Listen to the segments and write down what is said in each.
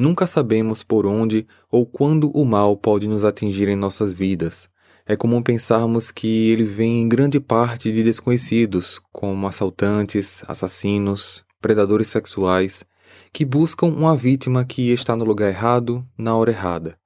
Nunca sabemos por onde ou quando o mal pode nos atingir em nossas vidas. É comum pensarmos que ele vem em grande parte de desconhecidos, como assaltantes, assassinos, predadores sexuais, que buscam uma vítima que está no lugar errado, na hora errada.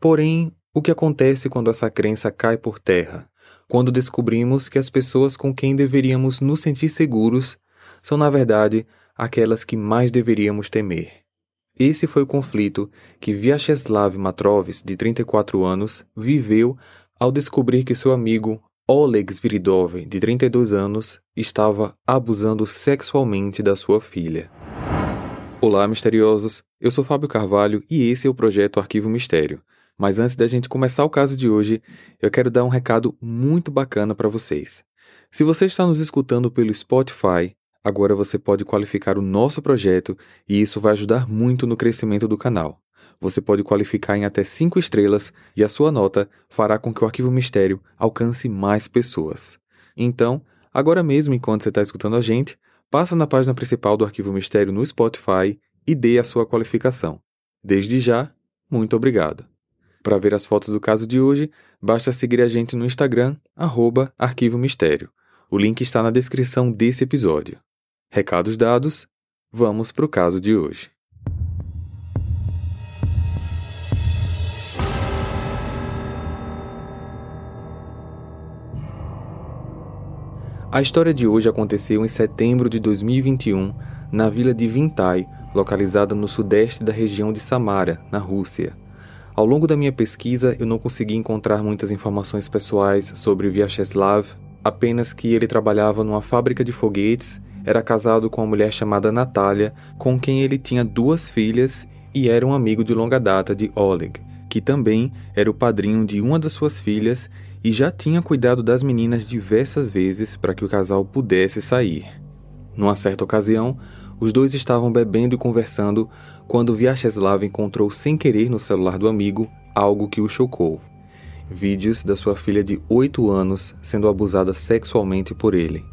Porém, o que acontece quando essa crença cai por terra? Quando descobrimos que as pessoas com quem deveríamos nos sentir seguros são, na verdade, aquelas que mais deveríamos temer. Esse foi o conflito que Vyacheslav Matrovis, de 34 anos, viveu ao descobrir que seu amigo Oleg Sviridov, de 32 anos, estava abusando sexualmente da sua filha. Olá, misteriosos! Eu sou Fábio Carvalho e esse é o projeto Arquivo Mistério. Mas antes da gente começar o caso de hoje, eu quero dar um recado muito bacana para vocês. Se você está nos escutando pelo Spotify, Agora você pode qualificar o nosso projeto e isso vai ajudar muito no crescimento do canal. Você pode qualificar em até 5 estrelas e a sua nota fará com que o Arquivo Mistério alcance mais pessoas. Então, agora mesmo enquanto você está escutando a gente, passa na página principal do Arquivo Mistério no Spotify e dê a sua qualificação. Desde já, muito obrigado. Para ver as fotos do caso de hoje, basta seguir a gente no Instagram, arroba Arquivo Mistério. O link está na descrição desse episódio. Recados dados, vamos para o caso de hoje. A história de hoje aconteceu em setembro de 2021, na vila de Vintai, localizada no sudeste da região de Samara, na Rússia. Ao longo da minha pesquisa, eu não consegui encontrar muitas informações pessoais sobre Vyacheslav, apenas que ele trabalhava numa fábrica de foguetes era casado com uma mulher chamada Natália, com quem ele tinha duas filhas e era um amigo de longa data de Oleg, que também era o padrinho de uma das suas filhas e já tinha cuidado das meninas diversas vezes para que o casal pudesse sair. Numa certa ocasião, os dois estavam bebendo e conversando quando Vyacheslav encontrou sem querer no celular do amigo algo que o chocou. Vídeos da sua filha de 8 anos sendo abusada sexualmente por ele.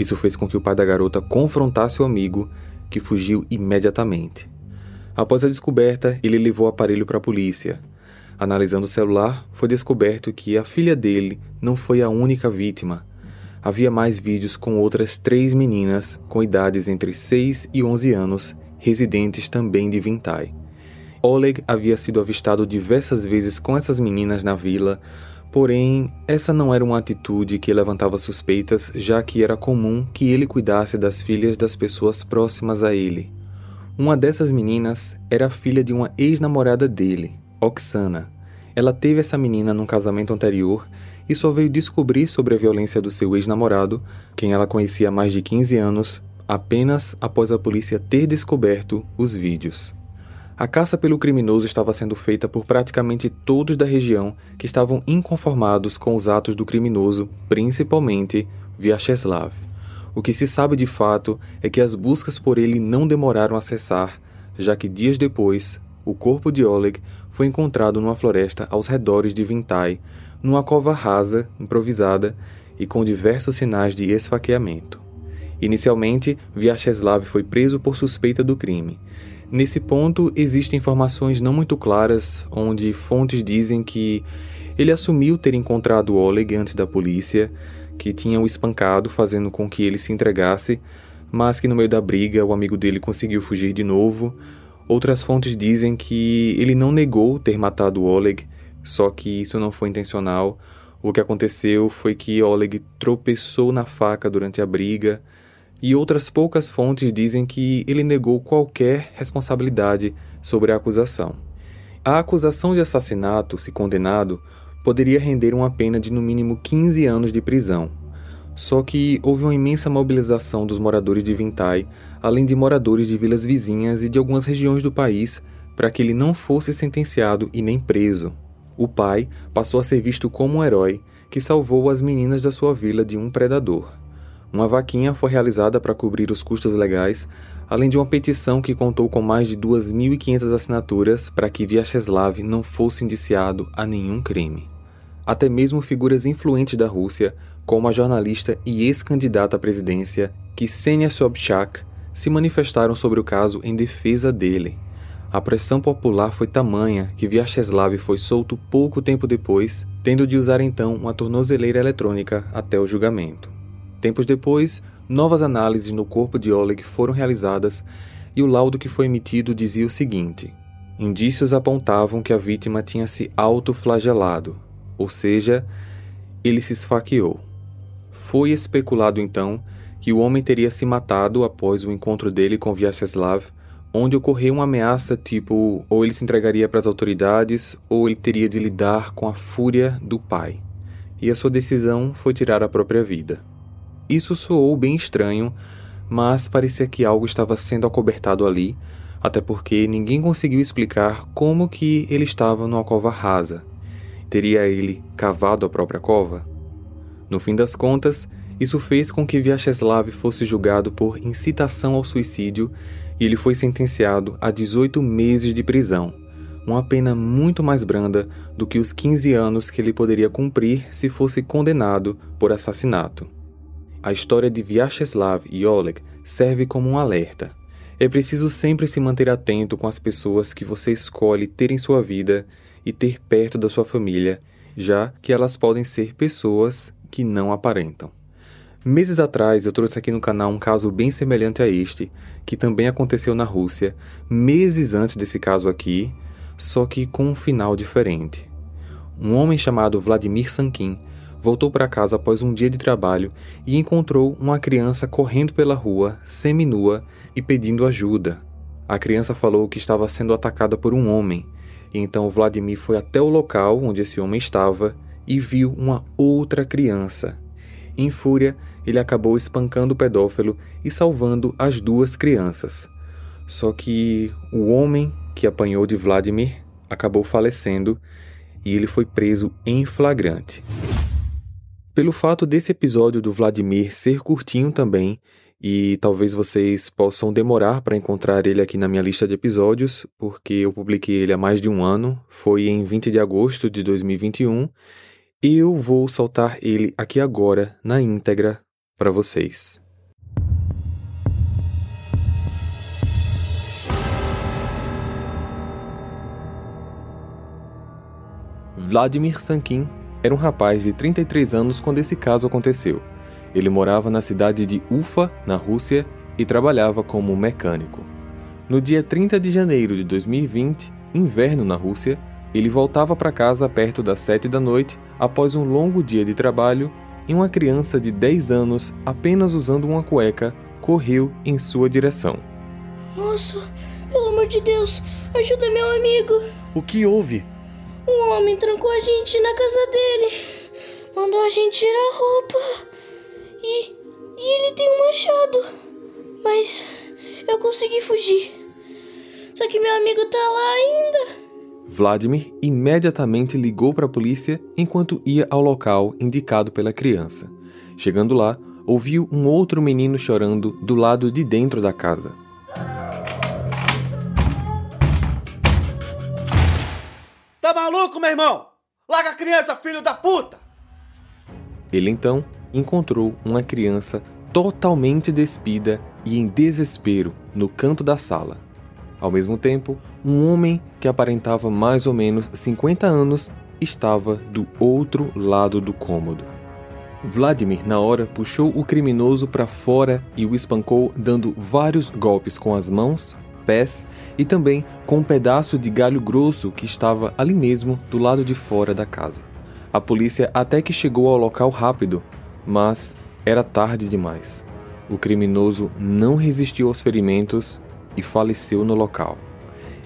Isso fez com que o pai da garota confrontasse o amigo, que fugiu imediatamente. Após a descoberta, ele levou o aparelho para a polícia. Analisando o celular, foi descoberto que a filha dele não foi a única vítima. Havia mais vídeos com outras três meninas com idades entre 6 e 11 anos, residentes também de Vintai. Oleg havia sido avistado diversas vezes com essas meninas na vila, Porém, essa não era uma atitude que levantava suspeitas, já que era comum que ele cuidasse das filhas das pessoas próximas a ele. Uma dessas meninas era filha de uma ex-namorada dele, Oksana. Ela teve essa menina num casamento anterior e só veio descobrir sobre a violência do seu ex-namorado, quem ela conhecia há mais de 15 anos, apenas após a polícia ter descoberto os vídeos. A caça pelo criminoso estava sendo feita por praticamente todos da região que estavam inconformados com os atos do criminoso, principalmente Vyacheslav. O que se sabe de fato é que as buscas por ele não demoraram a cessar, já que dias depois, o corpo de Oleg foi encontrado numa floresta aos redores de Vintai, numa cova rasa, improvisada e com diversos sinais de esfaqueamento. Inicialmente, Vyacheslav foi preso por suspeita do crime. Nesse ponto, existem informações não muito claras, onde fontes dizem que ele assumiu ter encontrado Oleg antes da polícia, que tinha o espancado, fazendo com que ele se entregasse, mas que no meio da briga o amigo dele conseguiu fugir de novo. Outras fontes dizem que ele não negou ter matado Oleg, só que isso não foi intencional. O que aconteceu foi que Oleg tropeçou na faca durante a briga e outras poucas fontes dizem que ele negou qualquer responsabilidade sobre a acusação. A acusação de assassinato, se condenado, poderia render uma pena de no mínimo 15 anos de prisão. Só que houve uma imensa mobilização dos moradores de Vintai, além de moradores de vilas vizinhas e de algumas regiões do país, para que ele não fosse sentenciado e nem preso. O pai passou a ser visto como um herói que salvou as meninas da sua vila de um predador. Uma vaquinha foi realizada para cobrir os custos legais, além de uma petição que contou com mais de 2.500 assinaturas para que Vyacheslav não fosse indiciado a nenhum crime. Até mesmo figuras influentes da Rússia, como a jornalista e ex-candidata à presidência Ksenia Sobchak, se manifestaram sobre o caso em defesa dele. A pressão popular foi tamanha que Vyacheslav foi solto pouco tempo depois, tendo de usar então uma tornozeleira eletrônica até o julgamento. Tempos depois, novas análises no corpo de Oleg foram realizadas e o laudo que foi emitido dizia o seguinte: indícios apontavam que a vítima tinha se autoflagelado, ou seja, ele se esfaqueou. Foi especulado então que o homem teria se matado após o encontro dele com Vyacheslav onde ocorreu uma ameaça tipo ou ele se entregaria para as autoridades ou ele teria de lidar com a fúria do pai. E a sua decisão foi tirar a própria vida. Isso soou bem estranho, mas parecia que algo estava sendo acobertado ali, até porque ninguém conseguiu explicar como que ele estava numa cova rasa. Teria ele cavado a própria cova? No fim das contas, isso fez com que Vyacheslav fosse julgado por incitação ao suicídio e ele foi sentenciado a 18 meses de prisão, uma pena muito mais branda do que os 15 anos que ele poderia cumprir se fosse condenado por assassinato. A história de Vyacheslav e Oleg serve como um alerta. É preciso sempre se manter atento com as pessoas que você escolhe ter em sua vida e ter perto da sua família, já que elas podem ser pessoas que não aparentam. Meses atrás eu trouxe aqui no canal um caso bem semelhante a este, que também aconteceu na Rússia, meses antes desse caso aqui, só que com um final diferente. Um homem chamado Vladimir Sankin voltou para casa após um dia de trabalho e encontrou uma criança correndo pela rua, seminua e pedindo ajuda. A criança falou que estava sendo atacada por um homem, e então Vladimir foi até o local onde esse homem estava e viu uma outra criança. Em fúria, ele acabou espancando o pedófilo e salvando as duas crianças. Só que o homem que apanhou de Vladimir acabou falecendo e ele foi preso em flagrante. Pelo fato desse episódio do Vladimir ser curtinho também, e talvez vocês possam demorar para encontrar ele aqui na minha lista de episódios, porque eu publiquei ele há mais de um ano, foi em 20 de agosto de 2021, e eu vou soltar ele aqui agora na íntegra para vocês. Vladimir Sankin era um rapaz de 33 anos quando esse caso aconteceu. Ele morava na cidade de Ufa, na Rússia, e trabalhava como mecânico. No dia 30 de janeiro de 2020, inverno na Rússia, ele voltava para casa perto das 7 da noite após um longo dia de trabalho e uma criança de 10 anos, apenas usando uma cueca, correu em sua direção. Moço, pelo amor de Deus, ajuda meu amigo. O que houve? Um homem trancou a gente na casa dele. Mandou a gente tirar a roupa. E, e ele tem um machado. Mas eu consegui fugir. Só que meu amigo tá lá ainda. Vladimir imediatamente ligou para a polícia enquanto ia ao local indicado pela criança. Chegando lá, ouviu um outro menino chorando do lado de dentro da casa. Maluco, meu irmão? Larga a criança, filho da puta! Ele então encontrou uma criança totalmente despida e em desespero no canto da sala. Ao mesmo tempo, um homem que aparentava mais ou menos 50 anos estava do outro lado do cômodo. Vladimir, na hora, puxou o criminoso para fora e o espancou, dando vários golpes com as mãos, pés e também com um pedaço de galho grosso que estava ali mesmo do lado de fora da casa. A polícia até que chegou ao local rápido, mas era tarde demais. O criminoso não resistiu aos ferimentos e faleceu no local.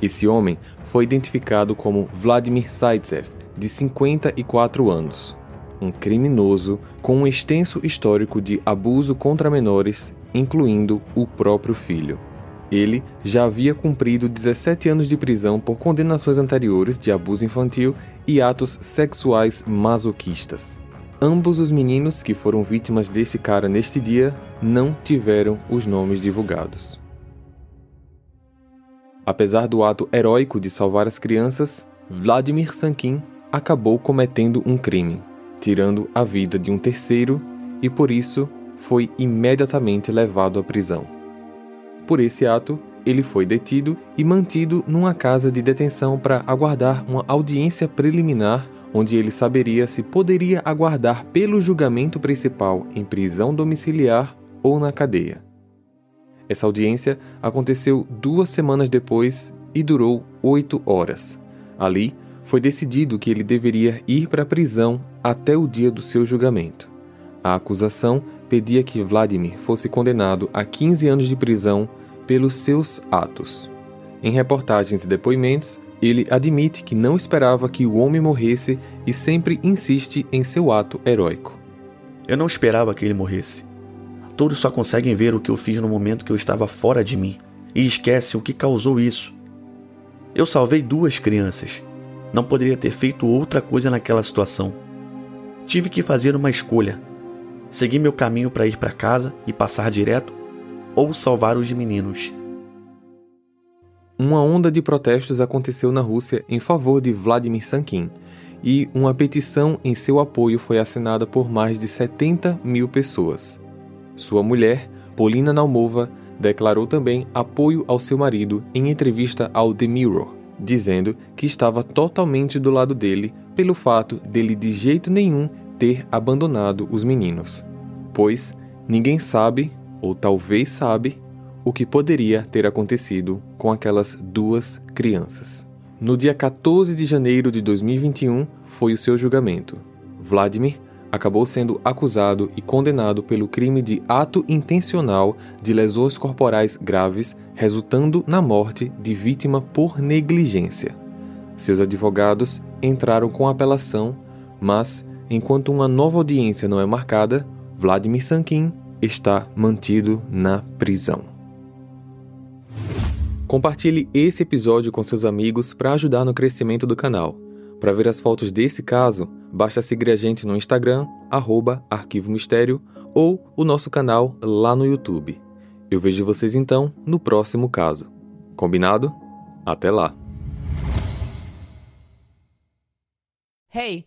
Esse homem foi identificado como Vladimir Zaitsev, de 54 anos, um criminoso com um extenso histórico de abuso contra menores, incluindo o próprio filho. Ele já havia cumprido 17 anos de prisão por condenações anteriores de abuso infantil e atos sexuais masoquistas. Ambos os meninos que foram vítimas deste cara neste dia não tiveram os nomes divulgados. Apesar do ato heróico de salvar as crianças, Vladimir Sankin acabou cometendo um crime, tirando a vida de um terceiro e por isso foi imediatamente levado à prisão. Por esse ato, ele foi detido e mantido numa casa de detenção para aguardar uma audiência preliminar, onde ele saberia se poderia aguardar pelo julgamento principal em prisão domiciliar ou na cadeia. Essa audiência aconteceu duas semanas depois e durou oito horas. Ali, foi decidido que ele deveria ir para a prisão até o dia do seu julgamento. A acusação pedia que Vladimir fosse condenado a 15 anos de prisão pelos seus atos. Em reportagens e depoimentos, ele admite que não esperava que o homem morresse e sempre insiste em seu ato heróico. Eu não esperava que ele morresse. Todos só conseguem ver o que eu fiz no momento que eu estava fora de mim e esquecem o que causou isso. Eu salvei duas crianças. Não poderia ter feito outra coisa naquela situação. Tive que fazer uma escolha: seguir meu caminho para ir para casa e passar direto, ou salvar os meninos. Uma onda de protestos aconteceu na Rússia em favor de Vladimir Sankin, e uma petição em seu apoio foi assinada por mais de 70 mil pessoas. Sua mulher, Polina Naumova, declarou também apoio ao seu marido em entrevista ao The Mirror, dizendo que estava totalmente do lado dele pelo fato dele de jeito nenhum ter abandonado os meninos. Pois ninguém sabe, ou talvez sabe, o que poderia ter acontecido com aquelas duas crianças. No dia 14 de janeiro de 2021 foi o seu julgamento. Vladimir acabou sendo acusado e condenado pelo crime de ato intencional de lesões corporais graves, resultando na morte de vítima por negligência. Seus advogados entraram com apelação, mas, enquanto uma nova audiência não é marcada, Vladimir Sankin está mantido na prisão. Compartilhe esse episódio com seus amigos para ajudar no crescimento do canal. Para ver as fotos desse caso, basta seguir a gente no Instagram, arroba Arquivo Mistério, ou o nosso canal lá no YouTube. Eu vejo vocês então no próximo caso. Combinado? Até lá! Hey,